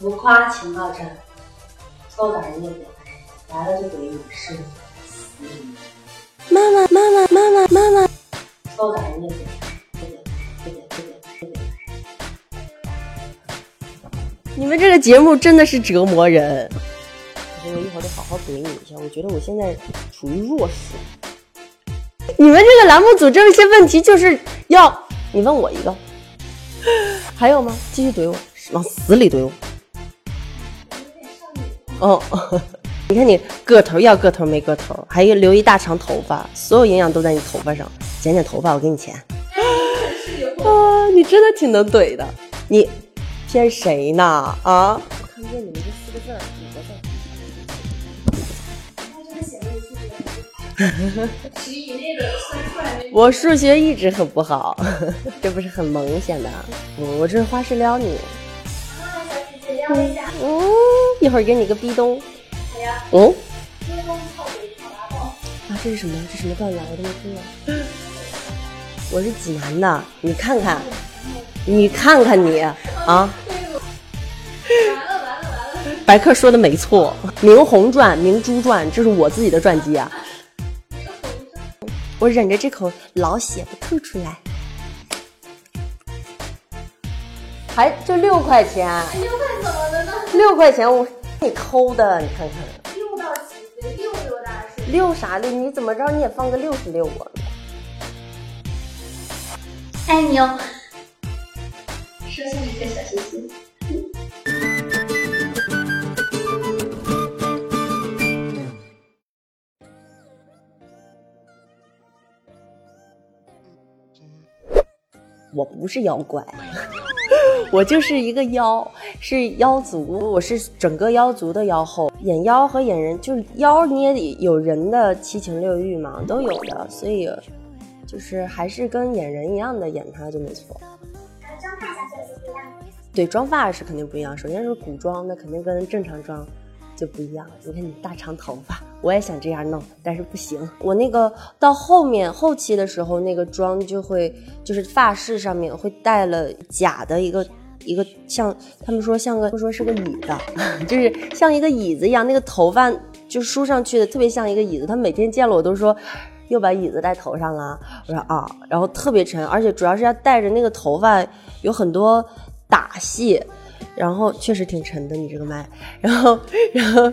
浮夸情报站，偷打人家表来了就怼你是死你，妈妈妈妈妈妈妈妈，偷打人家表这个这个这个这个。你们这个节目真的是折磨人。我觉得我一会儿得好好怼你一下。我觉得我现在处于弱势。你们这个栏目组这些问题就是要你问我一个，还有吗？继续怼我，往死里怼我。哦，你看你个头要个头没个头，还有留一大长头发，所有营养都在你头发上。剪剪头发，我给你钱。啊，你真的挺能怼的。你骗谁呢？啊？我看不见你们这四个字儿，五个字儿。我数学一直很不好，这不是很萌显的？嗯，我这是花式撩你。嗯，一会儿给你个逼咚。嗯。啊，这是什么？这什么造谣？我都没听过。我是济南的，你看看，你看看你啊。完了完了完了！白客说的没错，《明红传》《明珠传》，这是我自己的传记啊。我忍着这口老血不吐出来，还就六块钱？六块钱我给你抠的，你看看。六到几岁？六六大是？六啥六？你怎么着你也放个六十六啊？爱你哦，收下一个小心心。我不是妖怪，我就是一个妖，是妖族，我是整个妖族的妖后。演妖和演人，就是妖你也得有人的七情六欲嘛，都有的，所以就是还是跟演人一样的演他就没错。妆发小姐是不一样。对，妆发是肯定不一样。首先是古装，那肯定跟正常妆就不一样。你看你大长头发，我也想这样弄，但是不行。我那个到后面后期的时候，那个妆就会就是发饰上面会带了假的一个一个像他们说像个说是个椅子，就是像一个椅子一样，那个头发就梳上去的特别像一个椅子。他每天见了我都说。又把椅子戴头上了，我说啊，然后特别沉，而且主要是要带着那个头发有很多打戏，然后确实挺沉的，你这个麦，然后然后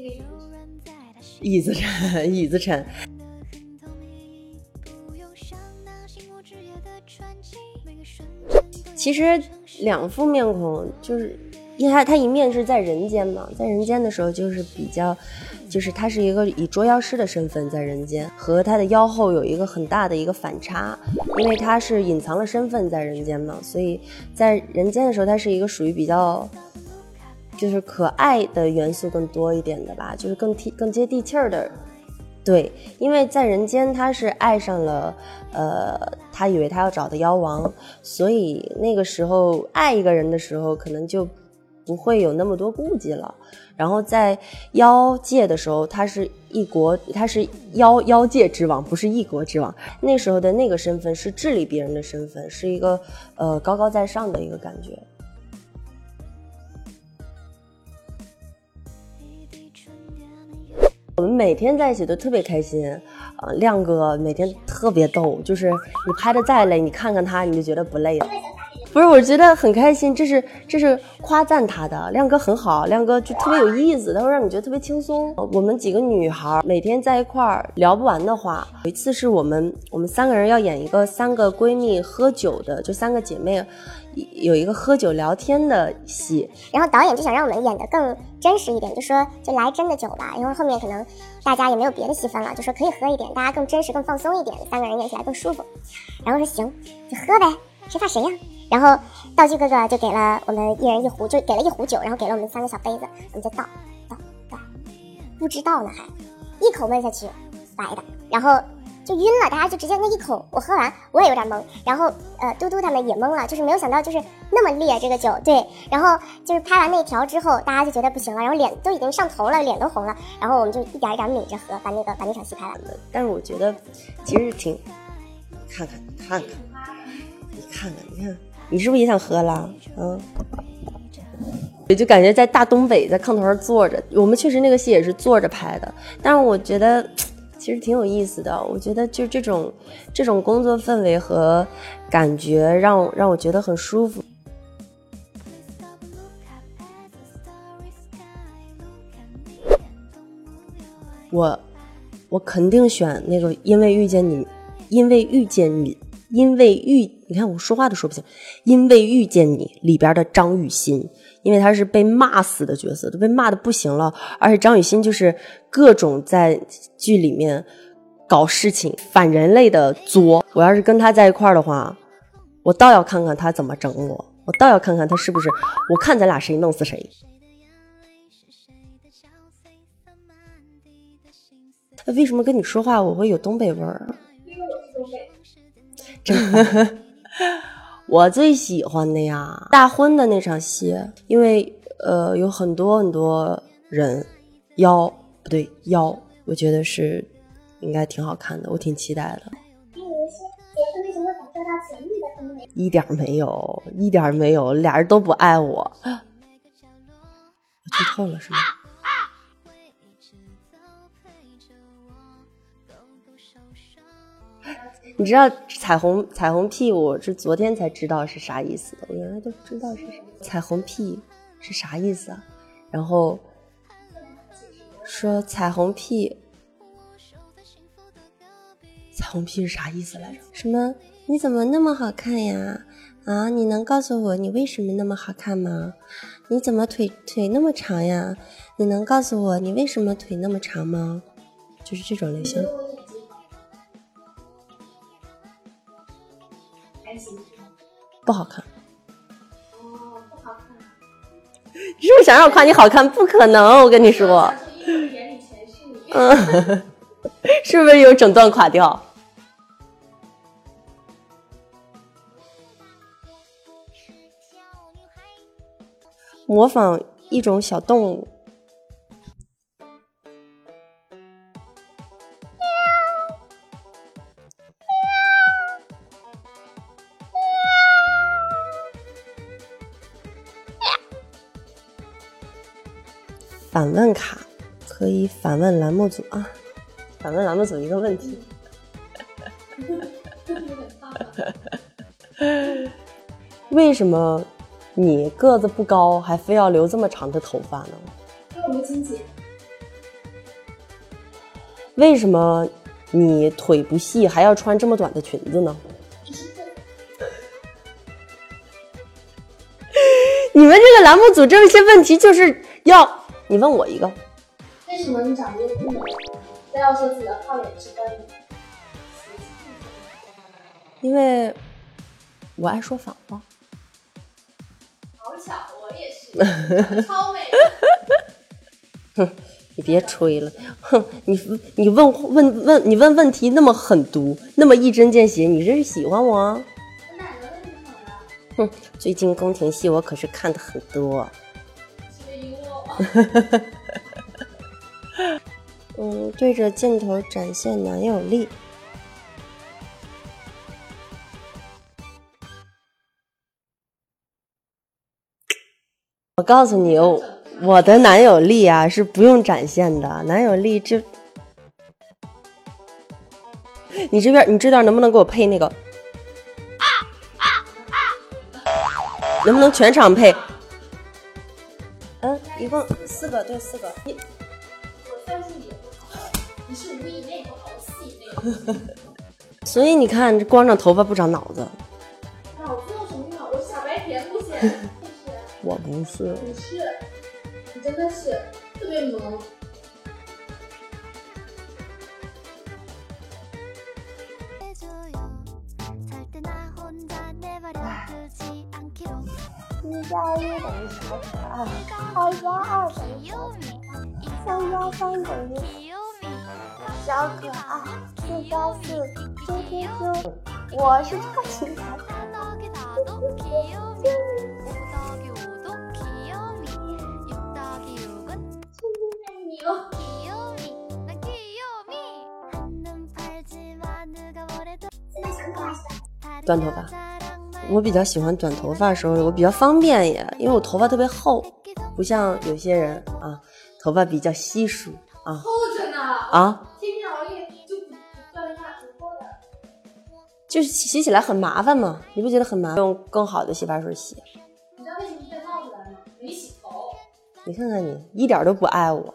椅子沉，椅子沉。其实两副面孔就是，因为他他一面是在人间嘛，在人间的时候就是比较。就是他是一个以捉妖师的身份在人间，和他的妖后有一个很大的一个反差，因为他是隐藏了身份在人间嘛，所以在人间的时候，他是一个属于比较，就是可爱的元素更多一点的吧，就是更贴更接地气儿的。对，因为在人间他是爱上了，呃，他以为他要找的妖王，所以那个时候爱一个人的时候，可能就不会有那么多顾忌了。然后在妖界的时候，他是一国，他是妖妖界之王，不是一国之王。那时候的那个身份是治理别人的身份，是一个呃高高在上的一个感觉。我们每天在一起都特别开心，啊、亮哥每天特别逗，就是你拍的再累，你看看他，你就觉得不累了。不是，我觉得很开心，这是这是夸赞他的，亮哥很好，亮哥就特别有意思，他会让你觉得特别轻松。我们几个女孩每天在一块儿聊不完的话，有一次是我们我们三个人要演一个三个闺蜜喝酒的，就三个姐妹有一个喝酒聊天的戏，然后导演就想让我们演的更真实一点，就说就来真的酒吧，因为后面可能大家也没有别的戏份了，就说可以喝一点，大家更真实、更放松一点，三个人演起来更舒服。然后说行，就喝呗，谁怕谁呀？然后道具哥哥就给了我们一人一壶，就给了一壶酒，然后给了我们三个小杯子，我们就倒倒倒，不知道呢还一口闷下去，白的，然后就晕了，大家就直接那一口我喝完，我也有点懵，然后呃嘟嘟他们也懵了，就是没有想到就是那么烈这个酒，对，然后就是拍完那条之后，大家就觉得不行了，然后脸都已经上头了，脸都红了，然后我们就一点一点抿着喝，把那个把那场戏拍完了。但是我觉得其实挺，看看看看，你看看你看，你是不是也想喝了？嗯。我就感觉在大东北，在炕头上坐着。我们确实那个戏也是坐着拍的，但是我觉得其实挺有意思的。我觉得就这种这种工作氛围和感觉让让我觉得很舒服。我我肯定选那个，因为遇见你，因为遇见你，因为遇，你看我说话都说不清，因为遇见你里边的张雨欣，因为他是被骂死的角色，都被骂的不行了，而且张雨欣就是各种在剧里面搞事情、反人类的作。我要是跟他在一块儿的话，我倒要看看他怎么整我，我倒要看看他是不是，我看咱俩谁弄死谁。他为什么跟你说话我会有东北味儿？因为我是东北。真的，我最喜欢的呀，大婚的那场戏，因为呃有很多很多人，妖不对妖，我觉得是应该挺好看的，我挺期待的。一点儿没有，一点儿没有，俩人都不爱我。我剧透了是吗？你知道彩虹彩虹屁，我是昨天才知道是啥意思的，我原来都不知道是啥。彩虹屁是啥意思啊？然后说彩虹屁，彩虹屁是啥意思来着？什么？你怎么那么好看呀？啊，你能告诉我你为什么那么好看吗？你怎么腿腿那么长呀？你能告诉我你为什么腿那么长吗？就是这种类型。不好看。哦，不好看。你是不是想让我夸你好看？不可能，我跟你说。嗯，是不是有整段垮掉？模仿一种小动物。反问卡可以反问栏目组啊，反问栏目组一个问题：为什么你个子不高，还非要留这么长的头发呢？为我没经济。为什么你腿不细，还要穿这么短的裙子呢？你们这个栏目组这些问题就是要你问我一个，为什么你长得又不美，非要说自己的胖脸是关你？因为我爱说反话。好巧，我也是，超美。哼，你别吹了，哼，你你问问问你问问题那么狠毒，那么一针见血，你这是喜欢我哪能问你？哼，最近宫廷戏我可是看的很多。是因为我。嗯，对着镜头展现男友力。我告诉你哦，我的男友力啊是不用展现的，男友力这，你这边你这段能不能给我配那个？能不能全场配？嗯，一共四个，对，四个。你我算术也不好，你是五以内不好，我四以内。所以你看，这光长头发不长脑子。脑子有什么用啊？我傻白甜不是？我不是，你是，你真的是特别萌。一加一等于小可爱，二加二等于小可爱，三加三等于小可爱，四加四啾啾啾，我是超级可爱。短头发。我比较喜欢短头发的时候，我比较方便也，因为我头发特别厚，不像有些人啊，头发比较稀疏啊厚着呢，啊，天天熬夜就不锻炼它很厚的。就是洗起来很麻烦嘛，你不觉得很麻烦？用更好的洗发水洗。你知道为什么戴帽子来吗？没洗头，你看看你，一点都不爱我，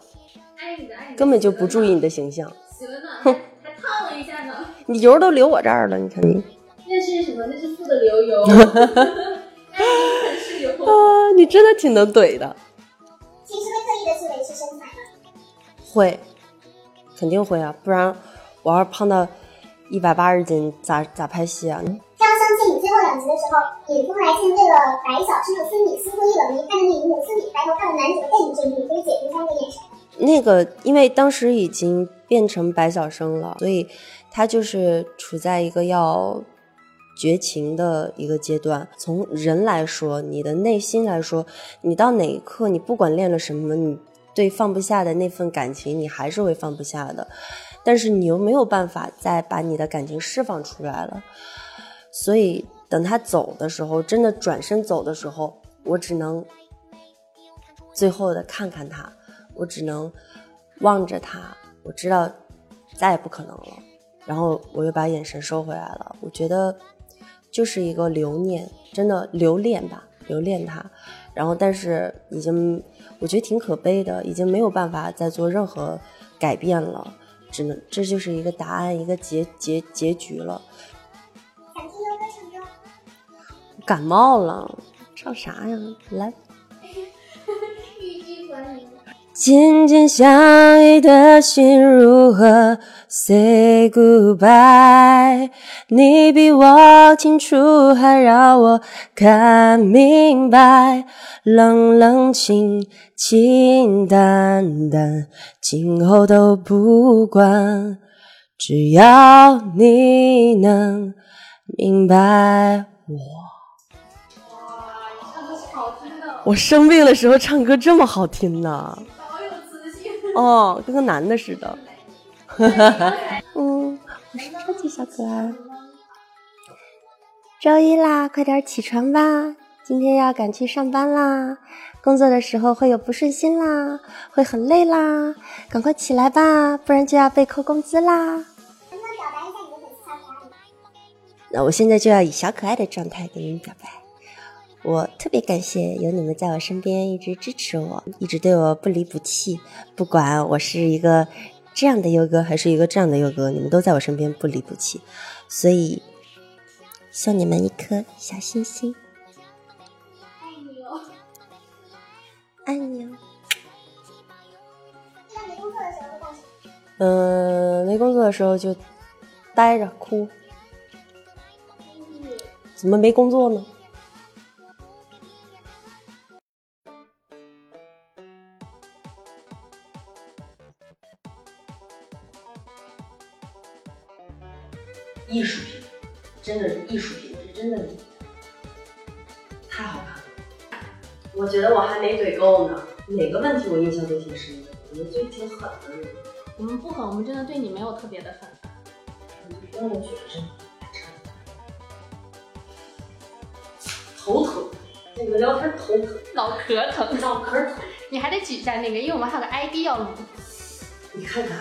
爱你的爱你的，根本就不注意你的形象，洗了呢，还还烫了一下呢。你油都流我这儿了，你看你那是什么？那是富的流油。啊，你真的挺能怼的，平时会刻意的去维持身材吗？会，肯定会啊，不然我要是胖到一百八十斤，咋咋拍戏啊？这样相信你最后两集的时候，你后来竟对了白小生的孙女心灰意冷，一看着那一幕，孙女抬头看着男主的背影这一幕，可以解读一下那个眼神。那个，因为当时已经变成白小生了，所以他就是处在一个要绝情的一个阶段。从人来说，你的内心来说，你到哪一刻，你不管练了什么，你对放不下的那份感情，你还是会放不下的。但是你又没有办法再把你的感情释放出来了，所以等他走的时候，真的转身走的时候，我只能最后的看看他。我只能望着他，我知道再也不可能了，然后我又把眼神收回来了。我觉得就是一个留念，真的留恋吧，留恋他。然后，但是已经我觉得挺可悲的，已经没有办法再做任何改变了，只能这就是一个答案，一个结结结局了。感冒了，唱啥呀？来。紧紧相依的心如何 say goodbye？你比我清楚，还让我看明白。冷冷清清淡淡，今后都不管，只要你能明白我。哇，你唱歌是好听的，我生病的时候唱歌这么好听呢。哦，跟个男的似的。嗯，我是超级小可爱。周一啦，快点起床吧，今天要赶去上班啦。工作的时候会有不顺心啦，会很累啦，赶快起来吧，不然就要被扣工资啦。能不能表达一下你的粉丝小可爱吗？那我现在就要以小可爱的状态给你们表白。我特别感谢有你们在我身边一直支持我，一直对我不离不弃。不管我是一个这样的优哥，还是一个这样的优哥，你们都在我身边不离不弃。所以送你们一颗小心心，爱你哦。爱你哦。一般没工作的时候会干什么？嗯、没工作的时候就待着哭。怎么没工作呢？够呢，哪个问题我印象都挺深的，我们就挺狠的那种。我们不狠，我们真的对你没有特别的狠。让我学生头疼，跟你们聊天头疼，脑壳疼，脑壳疼。你还得举一下那个，因为我们还有个 ID 要录。你看看，